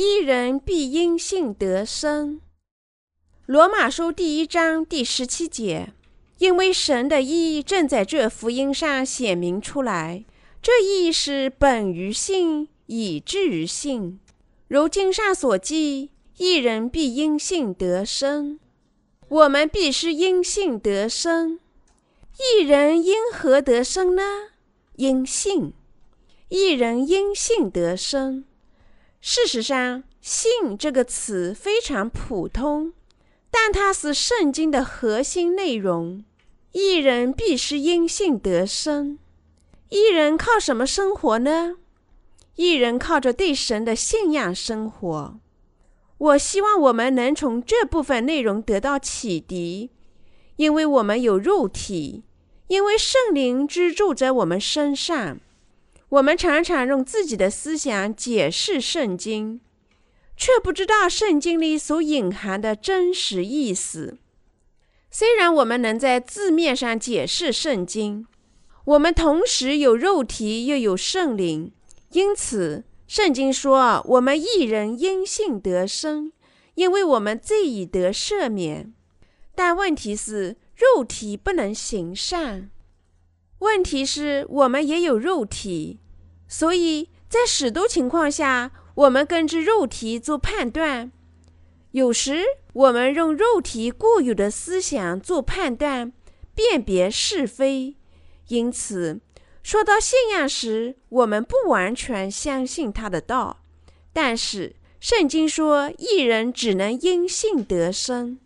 一人必因信得生。罗马书第一章第十七节，因为神的义正在这福音上显明出来，这义是本于信，以至于信。如经上所记，一人必因信得生。我们必须因信得生。一人因何得生呢？因信。一人因信得生。事实上，“信”这个词非常普通，但它是圣经的核心内容。一人必须因信得生。一人靠什么生活呢？一人靠着对神的信仰生活。我希望我们能从这部分内容得到启迪，因为我们有肉体，因为圣灵居住在我们身上。我们常常用自己的思想解释圣经，却不知道圣经里所隐含的真实意思。虽然我们能在字面上解释圣经，我们同时有肉体又有圣灵，因此圣经说我们一人因信得生，因为我们罪已得赦免。但问题是，肉体不能行善。问题是，我们也有肉体，所以在许多情况下，我们根据肉体做判断。有时，我们用肉体固有的思想做判断，辨别是非。因此，说到信仰时，我们不完全相信他的道。但是，圣经说，一人只能因信得生。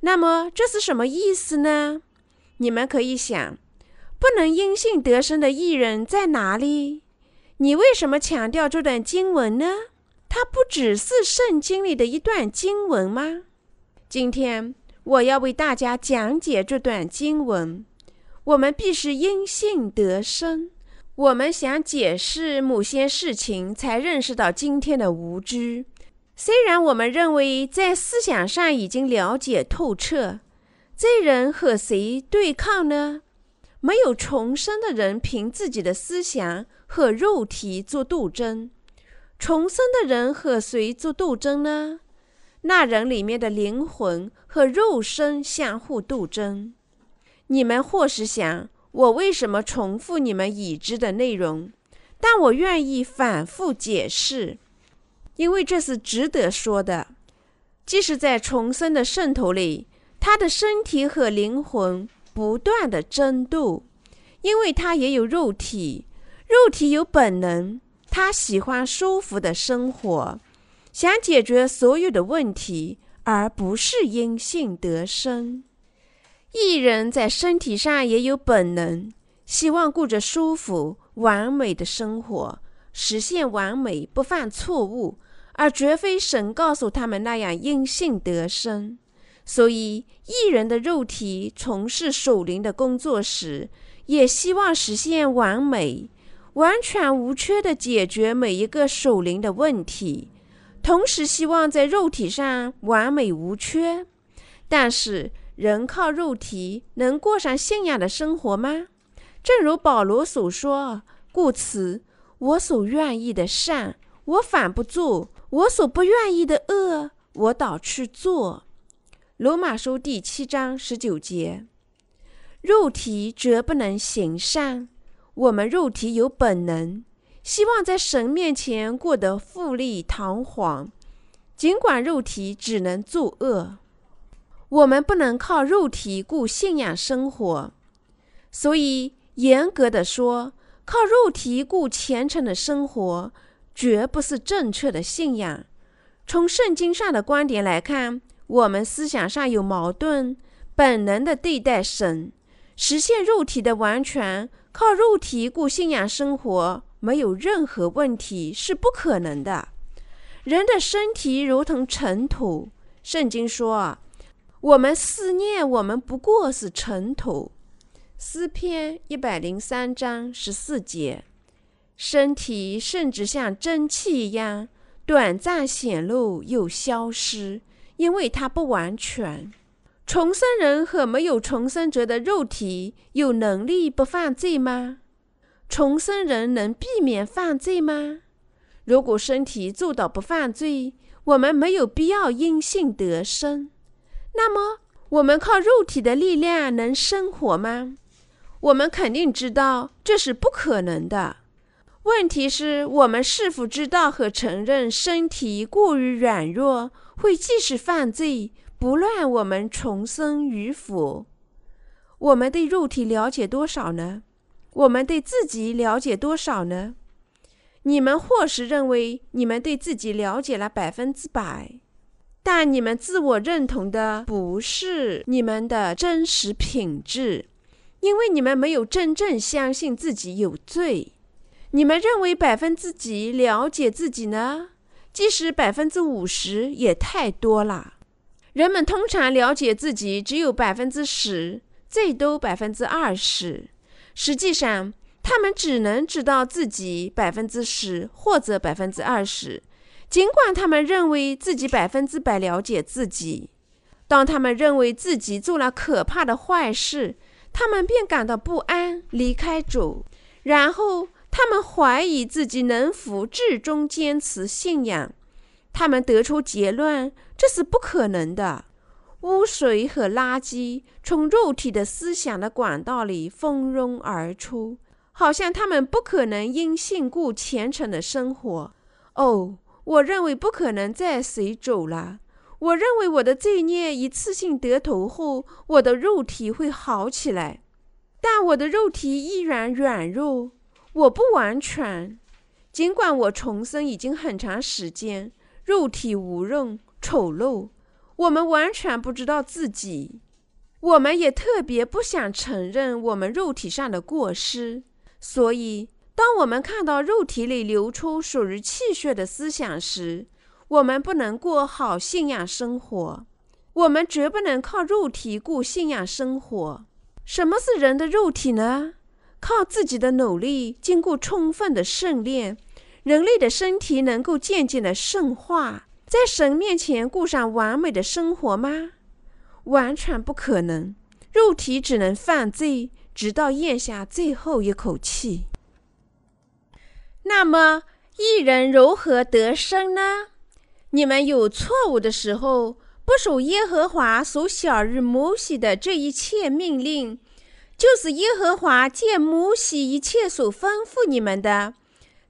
那么，这是什么意思呢？你们可以想。不能因信得生的艺人在哪里？你为什么强调这段经文呢？它不只是圣经里的一段经文吗？今天我要为大家讲解这段经文。我们必须因信得生。我们想解释某些事情，才认识到今天的无知。虽然我们认为在思想上已经了解透彻，罪人和谁对抗呢？没有重生的人凭自己的思想和肉体做斗争，重生的人和谁做斗争呢？那人里面的灵魂和肉身相互斗争。你们或是想，我为什么重复你们已知的内容？但我愿意反复解释，因为这是值得说的。即使在重生的圣徒里，他的身体和灵魂。不断的争斗，因为他也有肉体，肉体有本能，他喜欢舒服的生活，想解决所有的问题，而不是因性得生。义人在身体上也有本能，希望过着舒服、完美的生活，实现完美，不犯错误，而绝非神告诉他们那样因性得生。所以，艺人的肉体从事守灵的工作时，也希望实现完美、完全无缺的解决每一个守灵的问题，同时希望在肉体上完美无缺。但是，人靠肉体能过上信仰的生活吗？正如保罗所说：“故此，我所愿意的善，我反不做；我所不愿意的恶，我倒去做。”罗马书第七章十九节：肉体绝不能行善。我们肉体有本能，希望在神面前过得富丽堂皇，尽管肉体只能作恶。我们不能靠肉体过信仰生活，所以严格的说，靠肉体过虔诚的生活，绝不是正确的信仰。从圣经上的观点来看。我们思想上有矛盾，本能的对待神，实现肉体的完全，靠肉体过信仰生活，没有任何问题，是不可能的。人的身体如同尘土，圣经说：“我们思念，我们不过是尘土。”诗篇一百零三章十四节，身体甚至像蒸汽一样，短暂显露又消失。因为它不完全，重生人和没有重生者的肉体有能力不犯罪吗？重生人能避免犯罪吗？如果身体做到不犯罪，我们没有必要因信得生。那么，我们靠肉体的力量能生活吗？我们肯定知道这是不可能的。问题是我们是否知道和承认身体过于软弱，会继续犯罪，不论我们重生与否？我们对肉体了解多少呢？我们对自己了解多少呢？你们或许认为你们对自己了解了百分之百，但你们自我认同的不是你们的真实品质，因为你们没有真正相信自己有罪。你们认为百分之几了解自己呢？即使百分之五十也太多了。人们通常了解自己只有百分之十，最多百分之二十。实际上，他们只能知道自己百分之十或者百分之二十。尽管他们认为自己百分之百了解自己，当他们认为自己做了可怕的坏事，他们便感到不安，离开主，然后。他们怀疑自己能否至终坚持信仰，他们得出结论，这是不可能的。污水和垃圾从肉体的思想的管道里蜂拥而出，好像他们不可能因信故虔诚的生活。哦，我认为不可能再随走了。我认为我的罪孽一次性得头后，我的肉体会好起来，但我的肉体依然软弱。我不完全，尽管我重生已经很长时间，肉体无用、丑陋，我们完全不知道自己，我们也特别不想承认我们肉体上的过失。所以，当我们看到肉体里流出属于气血的思想时，我们不能过好信仰生活。我们绝不能靠肉体过信仰生活。什么是人的肉体呢？靠自己的努力，经过充分的训练，人类的身体能够渐渐的圣化，在神面前过上完美的生活吗？完全不可能。肉体只能犯罪，直到咽下最后一口气。那么，一人如何得生呢？你们有错误的时候，不守耶和华所晓日摩西的这一切命令。就是耶和华借摩西一切所吩咐你们的，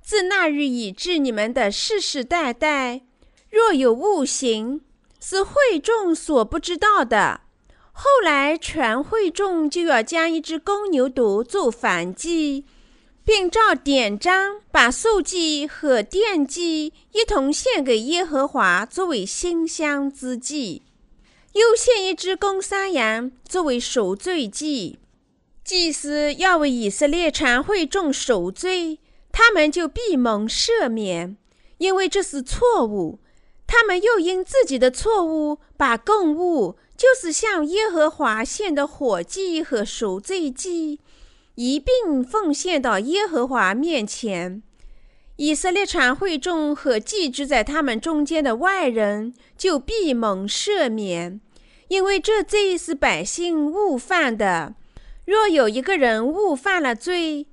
自那日以至你们的世世代代，若有误行，是会众所不知道的。后来全会众就要将一只公牛犊做燔祭，并照典章把素祭和奠祭一同献给耶和华，作为馨香之祭；又献一只公山羊作为赎罪祭。祭司要为以色列全会众赎罪，他们就必蒙赦免，因为这是错误。他们又因自己的错误，把供物，就是向耶和华献的火祭和赎罪祭，一并奉献到耶和华面前。以色列全会众和寄居在他们中间的外人，就必蒙赦免，因为这罪是百姓误犯的。若有一个人误犯了罪，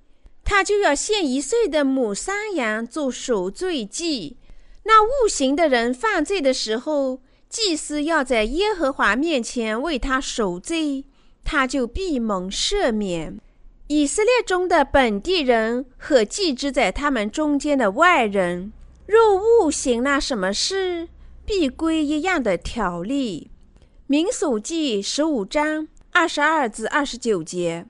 他就要献一岁的母山羊做赎罪祭。那误行的人犯罪的时候，祭司要在耶和华面前为他赎罪，他就必蒙赦免。以色列中的本地人和寄居在他们中间的外人，若误行了什么事，必归一样的条例。民数记十五章。二十二至二十九节，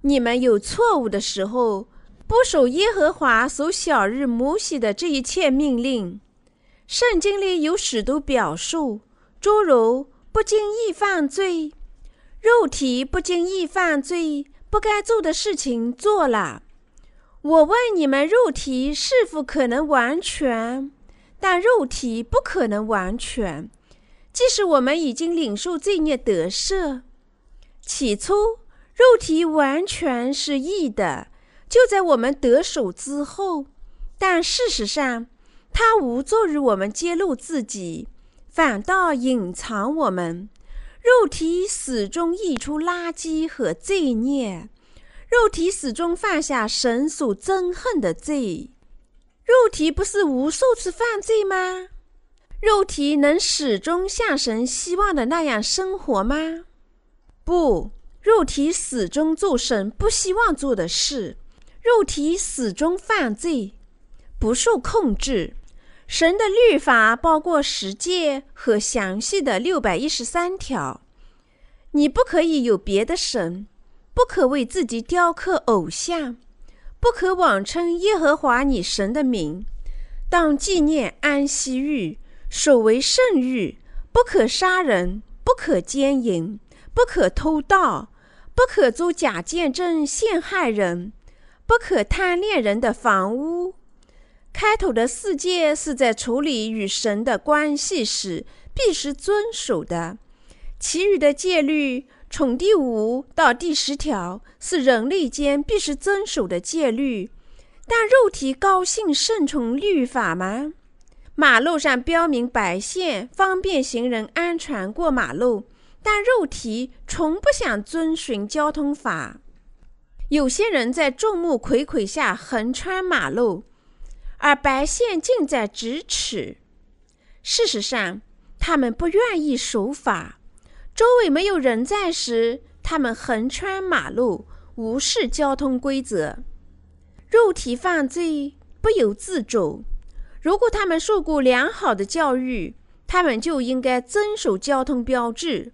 你们有错误的时候，不守耶和华所小日摩西的这一切命令。圣经里有许多表述，诸如不经意犯罪、肉体不经意犯罪、不该做的事情做了。我问你们，肉体是否可能完全？但肉体不可能完全，即使我们已经领受罪孽得赦。起初，肉体完全是义的，就在我们得手之后。但事实上，它无助于我们揭露自己，反倒隐藏我们。肉体始终溢出垃圾和罪孽，肉体始终犯下神所憎恨的罪。肉体不是无数次犯罪吗？肉体能始终像神希望的那样生活吗？不，肉体始终做神不希望做的事，肉体始终犯罪，不受控制。神的律法包括十诫和详细的六百一十三条。你不可以有别的神，不可为自己雕刻偶像，不可妄称耶和华你神的名。当纪念安息日，守为圣日。不可杀人，不可奸淫，不可偷盗，不可作假见证陷害人，不可贪恋人的房屋。开头的四诫是在处理与神的关系时必须遵守的，其余的戒律从第五到第十条是人类间必须遵守的戒律。但肉体高兴顺从律法吗？马路上标明白线，方便行人安全过马路，但肉体从不想遵循交通法。有些人在众目睽睽下横穿马路。而白线近在咫尺。事实上，他们不愿意守法。周围没有人在时，他们横穿马路，无视交通规则。肉体犯罪不由自主。如果他们受过良好的教育，他们就应该遵守交通标志，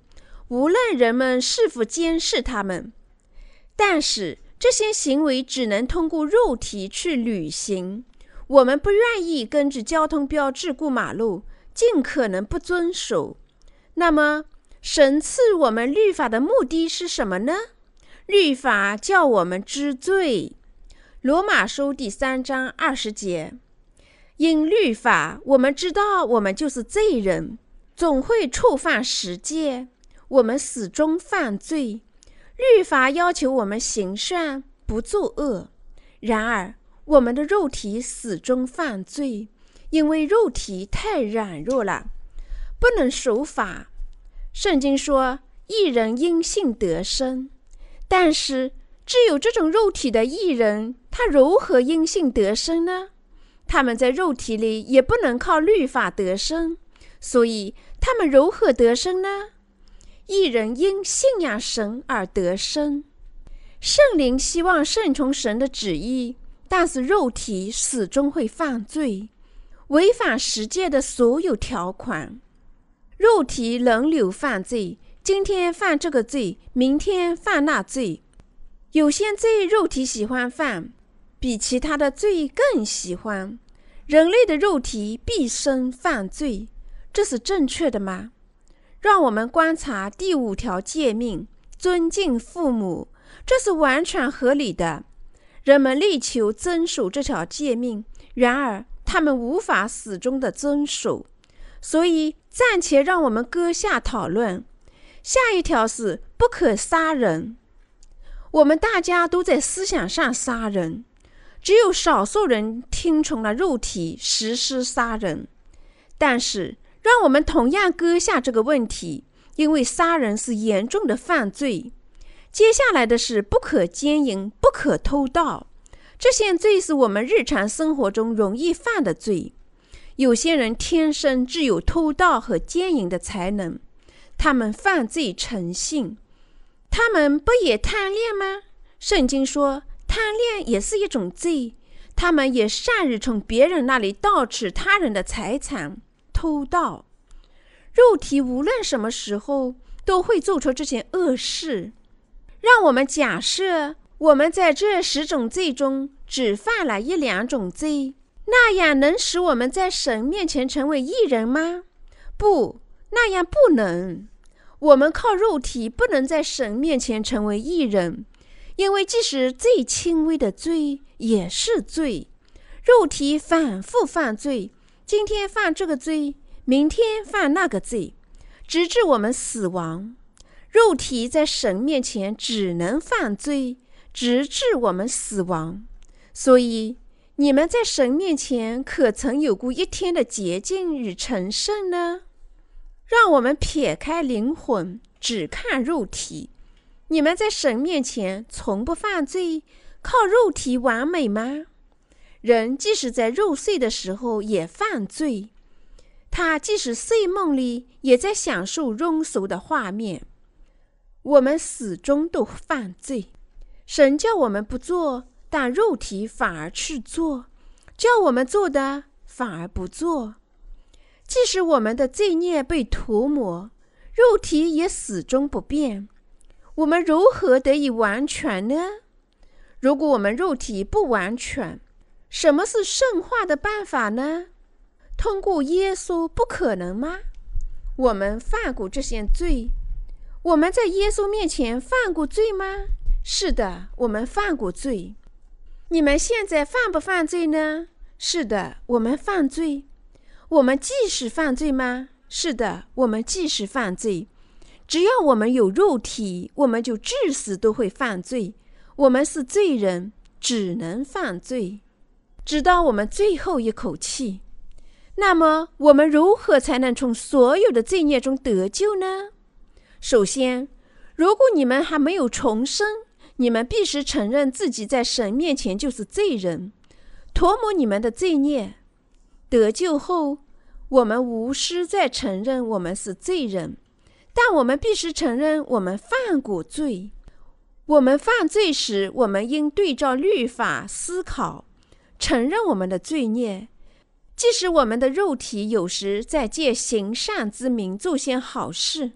无论人们是否监视他们。但是，这些行为只能通过肉体去履行。我们不愿意跟着交通标志过马路，尽可能不遵守。那么，神赐我们律法的目的是什么呢？律法叫我们知罪。罗马书第三章二十节，因律法，我们知道我们就是罪人，总会触犯十诫，我们始终犯罪。律法要求我们行善，不作恶。然而，我们的肉体始终犯罪，因为肉体太软弱了，不能守法。圣经说：“义人因信得生。”但是，只有这种肉体的艺人，他如何因信得生呢？他们在肉体里也不能靠律法得生，所以他们如何得生呢？一人因信仰神而得生。圣灵希望顺从神的旨意。但是肉体始终会犯罪，违反世界的所有条款。肉体轮流犯罪，今天犯这个罪，明天犯那罪。有些罪肉体喜欢犯，比其他的罪更喜欢。人类的肉体毕生犯罪，这是正确的吗？让我们观察第五条诫命：尊敬父母，这是完全合理的。人们力求遵守这条诫命，然而他们无法始终的遵守，所以暂且让我们搁下讨论。下一条是不可杀人。我们大家都在思想上杀人，只有少数人听从了肉体实施杀人。但是，让我们同样搁下这个问题，因为杀人是严重的犯罪。接下来的是不可奸淫，不可偷盗，这些罪是我们日常生活中容易犯的罪。有些人天生具有偷盗和奸淫的才能，他们犯罪成性。他们不也贪恋吗？圣经说，贪恋也是一种罪。他们也善于从别人那里盗取他人的财产，偷盗。肉体无论什么时候都会做出这些恶事。让我们假设，我们在这十种罪中只犯了一两种罪，那样能使我们在神面前成为义人吗？不，那样不能。我们靠肉体不能在神面前成为义人，因为即使最轻微的罪也是罪。肉体反复犯罪，今天犯这个罪，明天犯那个罪，直至我们死亡。肉体在神面前只能犯罪，直至我们死亡。所以，你们在神面前可曾有过一天的洁净与成圣呢？让我们撇开灵魂，只看肉体。你们在神面前从不犯罪，靠肉体完美吗？人即使在入睡的时候也犯罪，他即使睡梦里也在享受庸俗的画面。我们始终都犯罪。神叫我们不做，但肉体反而去做；叫我们做的，反而不做。即使我们的罪孽被涂抹，肉体也始终不变。我们如何得以完全呢？如果我们肉体不完全，什么是圣化的办法呢？通过耶稣不可能吗？我们犯过这些罪，我们在耶稣面前犯过罪吗？是的，我们犯过罪。你们现在犯不犯罪呢？是的，我们犯罪。我们继续犯罪吗？是的，我们继续犯罪。只要我们有肉体，我们就至死都会犯罪。我们是罪人，只能犯罪，直到我们最后一口气。那么，我们如何才能从所有的罪孽中得救呢？首先，如果你们还没有重生，你们必须承认自己在神面前就是罪人，涂抹你们的罪孽。得救后，我们无需再承认我们是罪人。但我们必须承认，我们犯过罪。我们犯罪时，我们应对照律法思考，承认我们的罪孽。即使我们的肉体有时在借行善之名做些好事，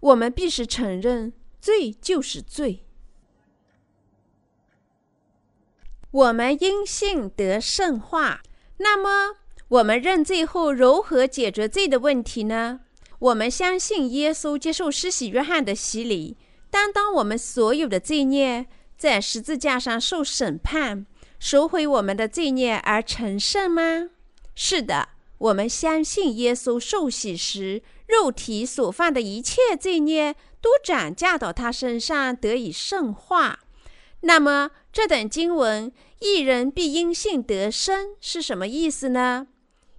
我们必须承认，罪就是罪。我们因信得圣化。那么，我们认罪后如何解决罪的问题呢？我们相信耶稣接受施洗约翰的洗礼，担当我们所有的罪孽，在十字架上受审判，赎回我们的罪孽而成圣吗？是的，我们相信耶稣受洗时，肉体所犯的一切罪孽都转嫁到他身上，得以圣化。那么，这等经文“一人必因信得生”是什么意思呢？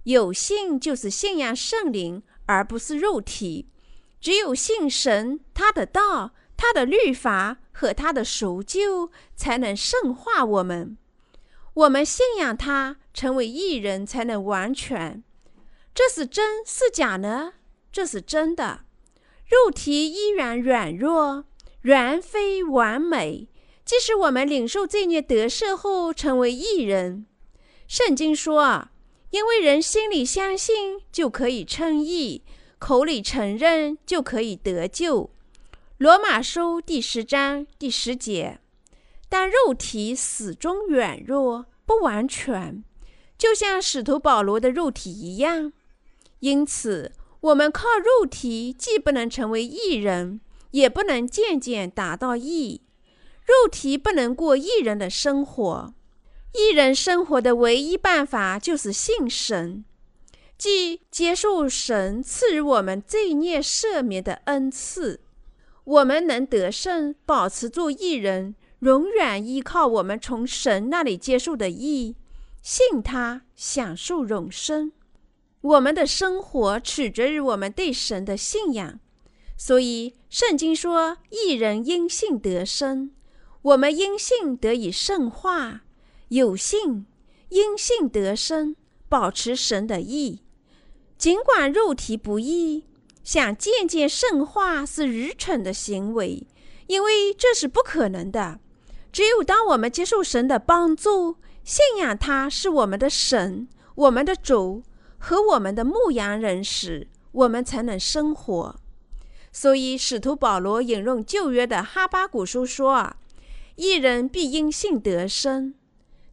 有信就是信仰圣灵。而不是肉体，只有信神，他的道、他的律法和他的赎救，才能圣化我们。我们信仰他，成为义人，才能完全。这是真是假呢？这是真的。肉体依然软弱，原非完美。即使我们领受罪孽得赦后，成为义人，圣经说。啊因为人心里相信，就可以称义；口里承认，就可以得救。罗马书第十章第十节。但肉体始终软弱不完全，就像使徒保罗的肉体一样。因此，我们靠肉体既不能成为义人，也不能渐渐达到义。肉体不能过义人的生活。义人生活的唯一办法就是信神，即接受神赐予我们罪孽赦免的恩赐。我们能得胜，保持住义人，永远依靠我们从神那里接受的义，信他，享受永生。我们的生活取决于我们对神的信仰，所以圣经说：“义人因信得生。”我们因信得以圣化。有信，因信得生，保持神的义。尽管肉体不义，想渐渐圣化是愚蠢的行为，因为这是不可能的。只有当我们接受神的帮助，信仰他是我们的神、我们的主和我们的牧羊人时，我们才能生活。所以，使徒保罗引用旧约的哈巴谷书说：“啊，一人必因信得生。”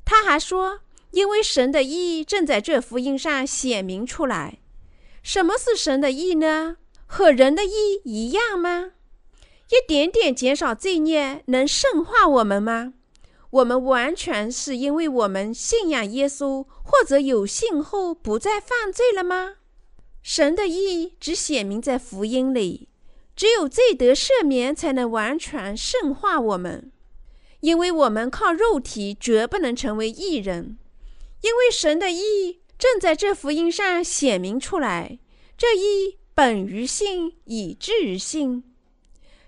他还说：“因为神的义正在这福音上显明出来。什么是神的意呢？和人的义一样吗？一点点减少罪孽能圣化我们吗？我们完全是因为我们信仰耶稣，或者有信后不再犯罪了吗？神的意只显明在福音里，只有罪得赦免，才能完全圣化我们。”因为我们靠肉体绝不能成为义人，因为神的意正在这福音上显明出来。这义本于信，以至于信。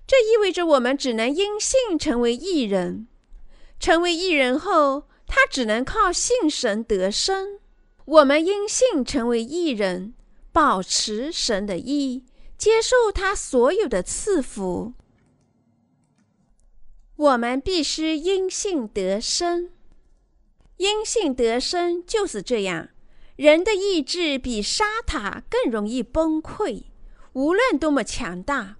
这意味着我们只能因信成为义人。成为义人后，他只能靠信神得生。我们因信成为义人，保持神的意，接受他所有的赐福。我们必须因信得生。因信得生就是这样。人的意志比沙塔更容易崩溃，无论多么强大，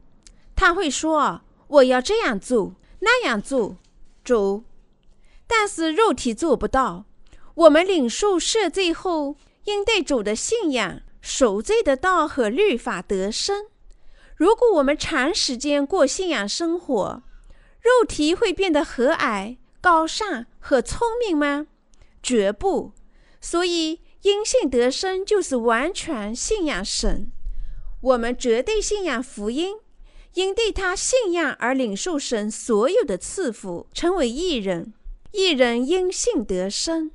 他会说：“我要这样做，那样做，主。”但是肉体做不到。我们领受赦罪后，应对主的信仰、守罪的道和律法得生。如果我们长时间过信仰生活，肉体会变得和蔼、高尚和聪明吗？绝不。所以。因信得生，就是完全信仰神。我们绝对信仰福音，因对他信仰而领受神所有的赐福，成为义人。义人因信得生，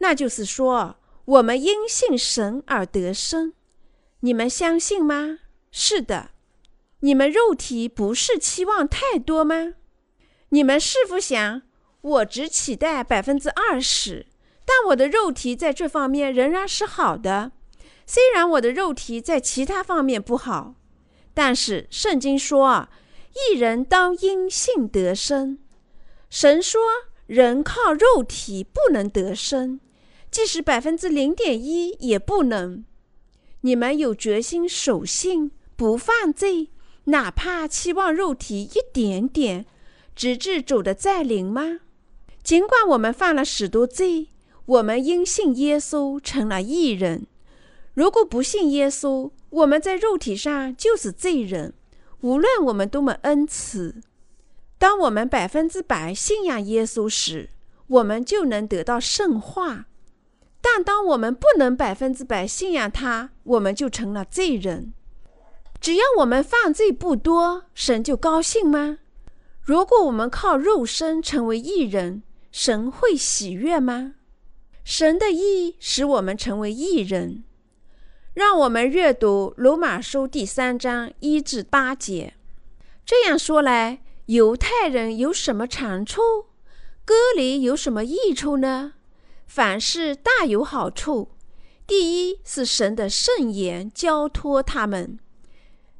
那就是说，我们因信神而得生。你们相信吗？是的。你们肉体不是期望太多吗？你们是否想，我只期待百分之二十？但我的肉体在这方面仍然是好的，虽然我的肉体在其他方面不好，但是圣经说啊，一人当因信得生。神说人靠肉体不能得生，即使百分之零点一也不能。你们有决心守信不犯罪，哪怕期望肉体一点点，直至主的再临吗？尽管我们犯了许多罪。我们因信耶稣成了义人。如果不信耶稣，我们在肉体上就是罪人。无论我们多么恩慈，当我们百分之百信仰耶稣时，我们就能得到圣化。但当我们不能百分之百信仰他，我们就成了罪人。只要我们犯罪不多，神就高兴吗？如果我们靠肉身成为义人，神会喜悦吗？神的义使我们成为义人。让我们阅读罗马书第三章一至八节。这样说来，犹太人有什么长处？割礼有什么益处呢？凡事大有好处。第一是神的圣言交托他们。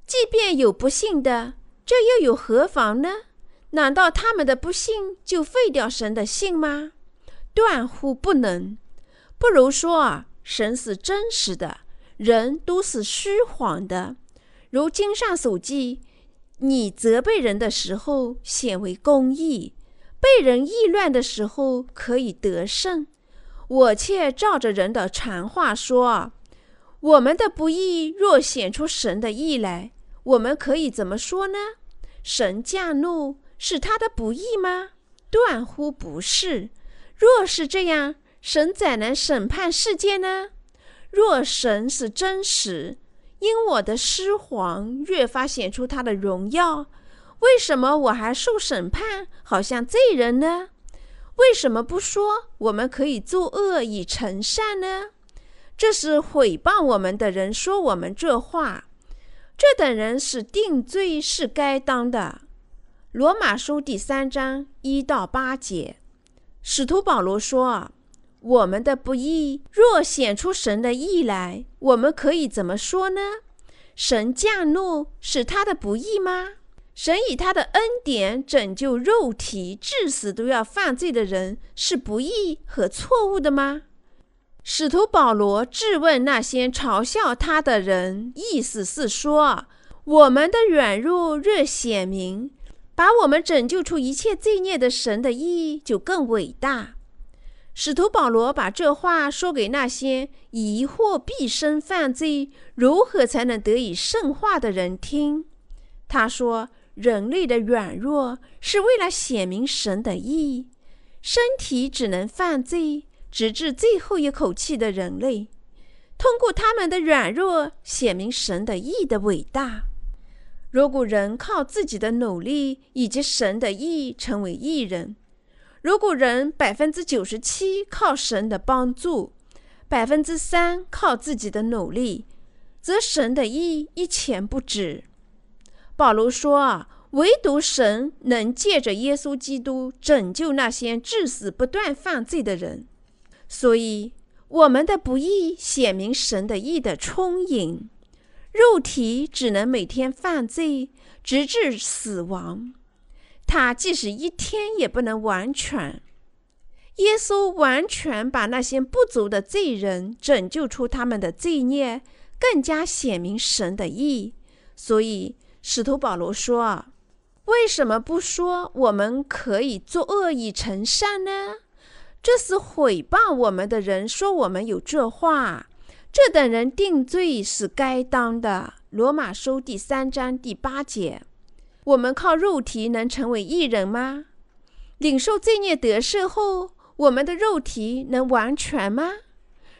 即便有不信的，这又有何妨呢？难道他们的不信就废掉神的信吗？断乎不能，不如说，神是真实的，人都是虚谎的。如经上所记，你责备人的时候显为公义，被人议论的时候可以得胜。我却照着人的常话说：我们的不义若显出神的义来，我们可以怎么说呢？神降怒是他的不义吗？断乎不是。若是这样，神怎能审判世界呢？若神是真实，因我的失谎越发显出他的荣耀，为什么我还受审判，好像罪人呢？为什么不说我们可以作恶以成善呢？这是毁谤我们的人说我们这话，这等人是定罪，是该当的。罗马书第三章一到八节。使徒保罗说：“我们的不义若显出神的义来，我们可以怎么说呢？神降怒是他的不义吗？神以他的恩典拯救肉体至死都要犯罪的人，是不义和错误的吗？”使徒保罗质问那些嘲笑他的人，意思是说：我们的软弱若显明。把我们拯救出一切罪孽的神的义就更伟大。使徒保罗把这话说给那些疑惑毕生犯罪如何才能得以圣化的人听。他说：“人类的软弱是为了显明神的义。身体只能犯罪，直至最后一口气的人类，通过他们的软弱显明神的义的伟大。”如果人靠自己的努力以及神的义成为义人，如果人百分之九十七靠神的帮助，百分之三靠自己的努力，则神的意一钱不值。保罗说：“啊，唯独神能借着耶稣基督拯救那些至死不断犯罪的人。所以，我们的不义显明神的义的充盈。肉体只能每天犯罪，直至死亡。他即使一天也不能完全。耶稣完全把那些不足的罪人拯救出他们的罪孽，更加显明神的义。所以，使徒保罗说：“为什么不说我们可以作恶以成善呢？这是毁谤我们的人说我们有这话。这等人定罪是该当的。”罗马书第三章第八节。我们靠肉体能成为艺人吗？领受罪孽得赦后。我们的肉体能完全吗？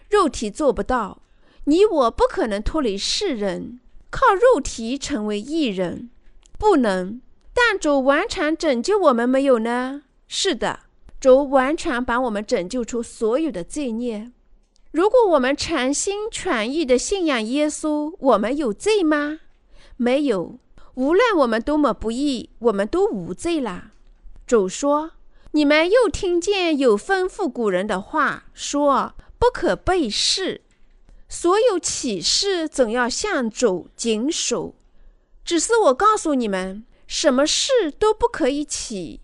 肉体做不到。你我不可能脱离世人，靠肉体成为艺人，不能。但主完全拯救我们没有呢？是的，主完全把我们拯救出所有的罪孽。如果我们全心全意的信仰耶稣，我们有罪吗？没有。无论我们多么不义，我们都无罪了。主说。你们又听见有吩咐古人的话，说不可背誓。所有起誓总要向主谨守。只是我告诉你们，什么事都不可以起，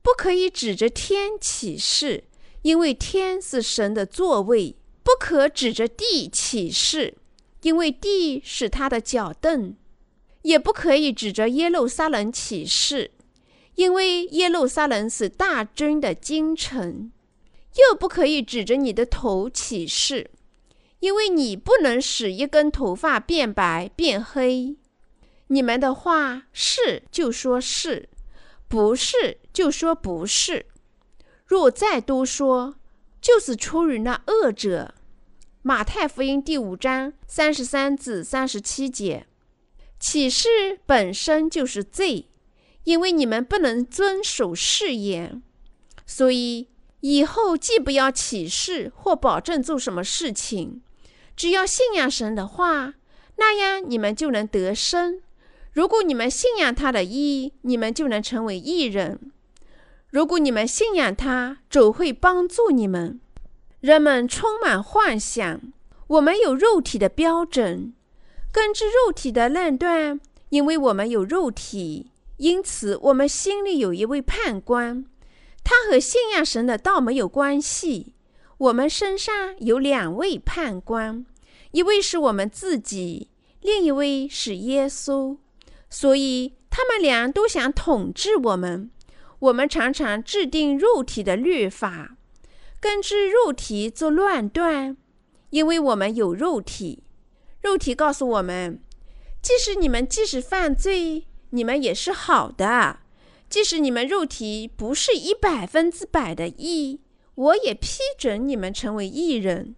不可以指着天起誓，因为天是神的座位；不可指着地起誓，因为地是他的脚凳；也不可以指着耶路撒冷起誓。因为耶路撒冷是大军的京城，又不可以指着你的头起誓，因为你不能使一根头发变白变黑。你们的话是就说是，不是就说不是。若再多说，就是出于那恶者。马太福音第五章三十三至三十七节，起誓本身就是罪。因为你们不能遵守誓言，所以以后既不要起誓或保证做什么事情，只要信仰神的话，那样你们就能得生。如果你们信仰他的义，你们就能成为义人。如果你们信仰他，主会帮助你们。人们充满幻想，我们有肉体的标准，根据肉体的论断，因为我们有肉体。因此，我们心里有一位判官，他和信仰神的道没有关系。我们身上有两位判官，一位是我们自己，另一位是耶稣。所以，他们俩都想统治我们。我们常常制定肉体的律法，根据肉体做乱断，因为我们有肉体。肉体告诉我们，即使你们即使犯罪。你们也是好的，即使你们肉体不是一百分之百的义，我也批准你们成为义人。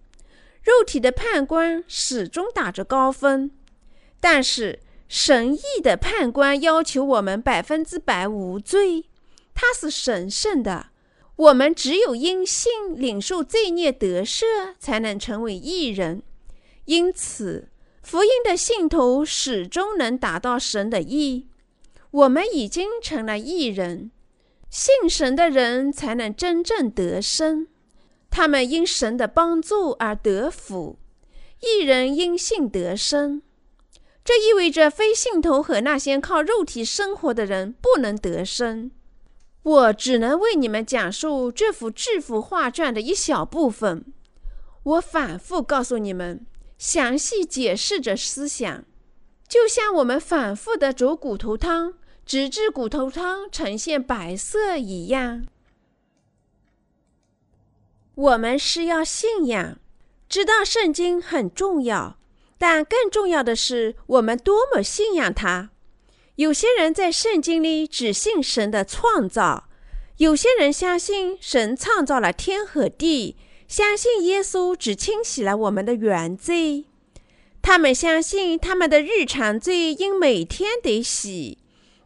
肉体的判官始终打着高分，但是神义的判官要求我们百分之百无罪，他是神圣的。我们只有因信领受罪孽得赦，才能成为义人。因此，福音的信徒始终能达到神的意。我们已经成了义人，信神的人才能真正得生。他们因神的帮助而得福，义人因信得生。这意味着非信徒和那些靠肉体生活的人不能得生。我只能为你们讲述这幅致富画卷的一小部分。我反复告诉你们，详细解释着思想，就像我们反复的煮骨头汤。直至骨头汤呈现白色一样。我们是要信仰，知道圣经很重要，但更重要的是我们多么信仰它。有些人在圣经里只信神的创造，有些人相信神创造了天和地，相信耶稣只清洗了我们的原罪。他们相信他们的日常罪应每天得洗。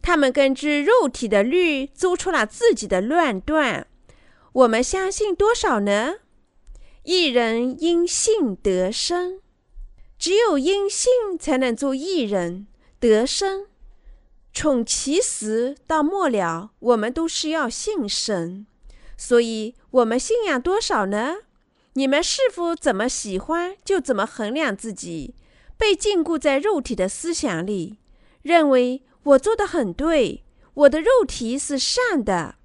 他们根据肉体的律做出了自己的乱断。我们相信多少呢？一人因信得生，只有因信才能做一人得生。从起始到末了，我们都是要信神。所以，我们信仰多少呢？你们是否怎么喜欢就怎么衡量自己？被禁锢在肉体的思想里，认为我做的很对，我的肉体是善的，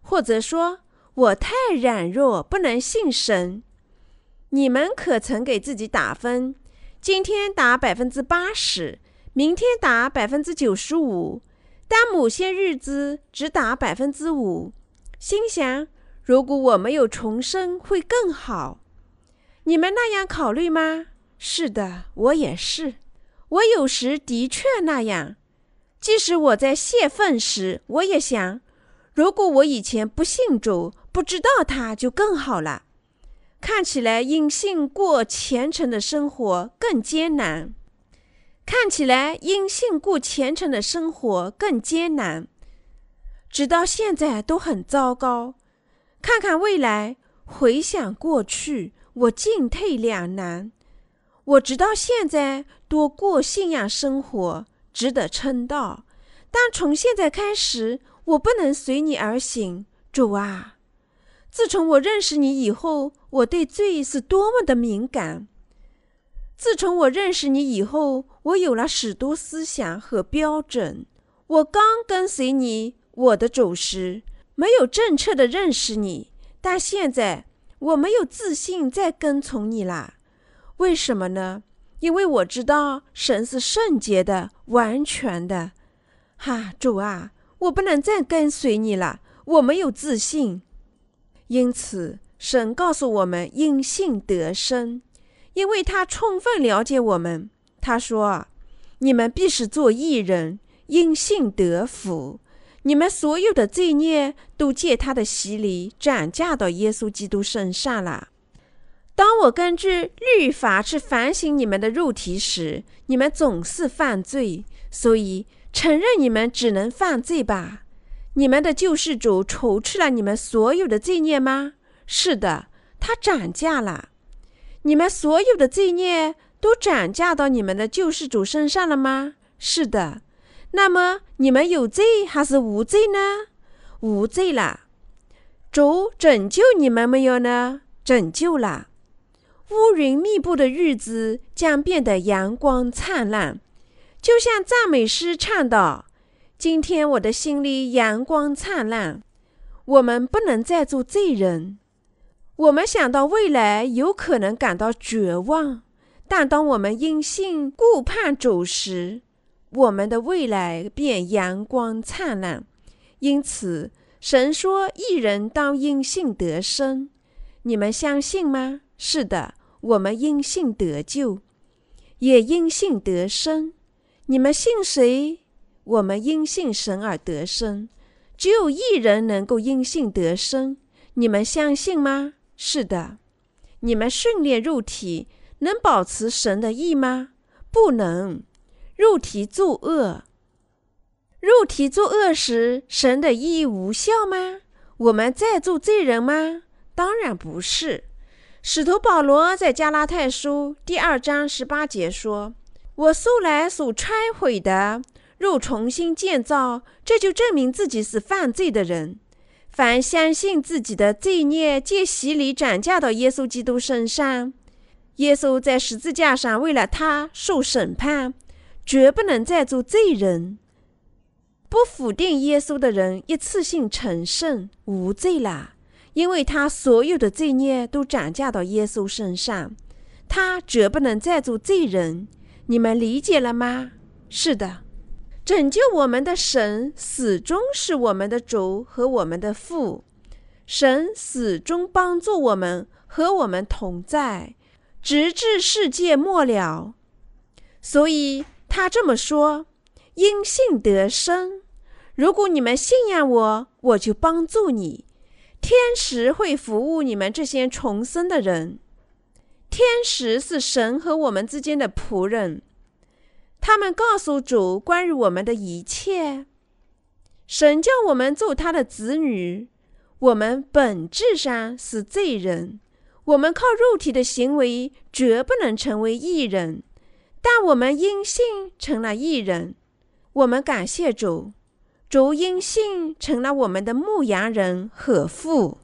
或者说我太软弱，不能信神。你们可曾给自己打分？今天打百分之八十，明天打百分之九十五，但某些日子只打百分之五。心想，如果我没有重生，会更好。你们那样考虑吗？是的，我也是。我有时的确那样。即使我在泄愤时，我也想，如果我以前不信主，不知道他就更好了。看起来因信过虔诚的生活更艰难。看起来因信过虔诚的生活更艰难。直到现在都很糟糕。看看未来，回想过去，我进退两难。我直到现在多过信仰生活，值得称道。但从现在开始，我不能随你而行，主啊！自从我认识你以后，我对罪是多么的敏感。自从我认识你以后，我有了许多思想和标准。我刚跟随你。我的主时，没有正确的认识你，但现在我没有自信再跟从你啦。为什么呢？因为我知道神是圣洁的、完全的。哈，主啊，我不能再跟随你了，我没有自信。因此，神告诉我们因信得生，因为他充分了解我们。他说：“你们必是做义人，因信得福。”你们所有的罪孽都借他的洗礼转嫁到耶稣基督身上了。当我根据律法去反省你们的肉体时，你们总是犯罪。所以承认你们只能犯罪吧？你们的救世主除去了你们所有的罪孽吗？是的，他转嫁了。你们所有的罪孽都转嫁到你们的救世主身上了吗？是的。那么你们有罪还是无罪呢？无罪了。主拯救你们没有呢？拯救了。乌云密布的日子将变得阳光灿烂，就像赞美诗唱道：“今天我的心里阳光灿烂。”我们不能再做罪人。我们想到未来有可能感到绝望，但当我们因信顾盼主时，我们的未来便阳光灿烂，因此神说：“一人当因信得生。”你们相信吗？是的，我们因信得救，也因信得生。你们信谁？我们因信神而得生。只有一人能够因信得生。你们相信吗？是的。你们训练肉体能保持神的意吗？不能。肉体作恶，肉体作恶时，神的义无效吗？我们在做罪人吗？当然不是。使徒保罗在加拉太书第二章十八节说：“我素来所拆毁的，若重新建造，这就证明自己是犯罪的人。凡相信自己的罪孽借洗礼转嫁到耶稣基督身上，耶稣在十字架上为了他受审判。”绝不能再做罪人。不否定耶稣的人，一次性成圣无罪了，因为他所有的罪孽都转嫁到耶稣身上，他绝不能再做罪人。你们理解了吗？是的，拯救我们的神始终是我们的主和我们的父，神始终帮助我们和我们同在，直至世界末了。所以。他这么说：“因信得生。如果你们信仰我，我就帮助你。天使会服务你们这些重生的人。天使是神和我们之间的仆人，他们告诉主关于我们的一切。神叫我们做他的子女。我们本质上是罪人，我们靠肉体的行为绝不能成为义人。”但我们因信成了义人，我们感谢主，主因信成了我们的牧羊人和父。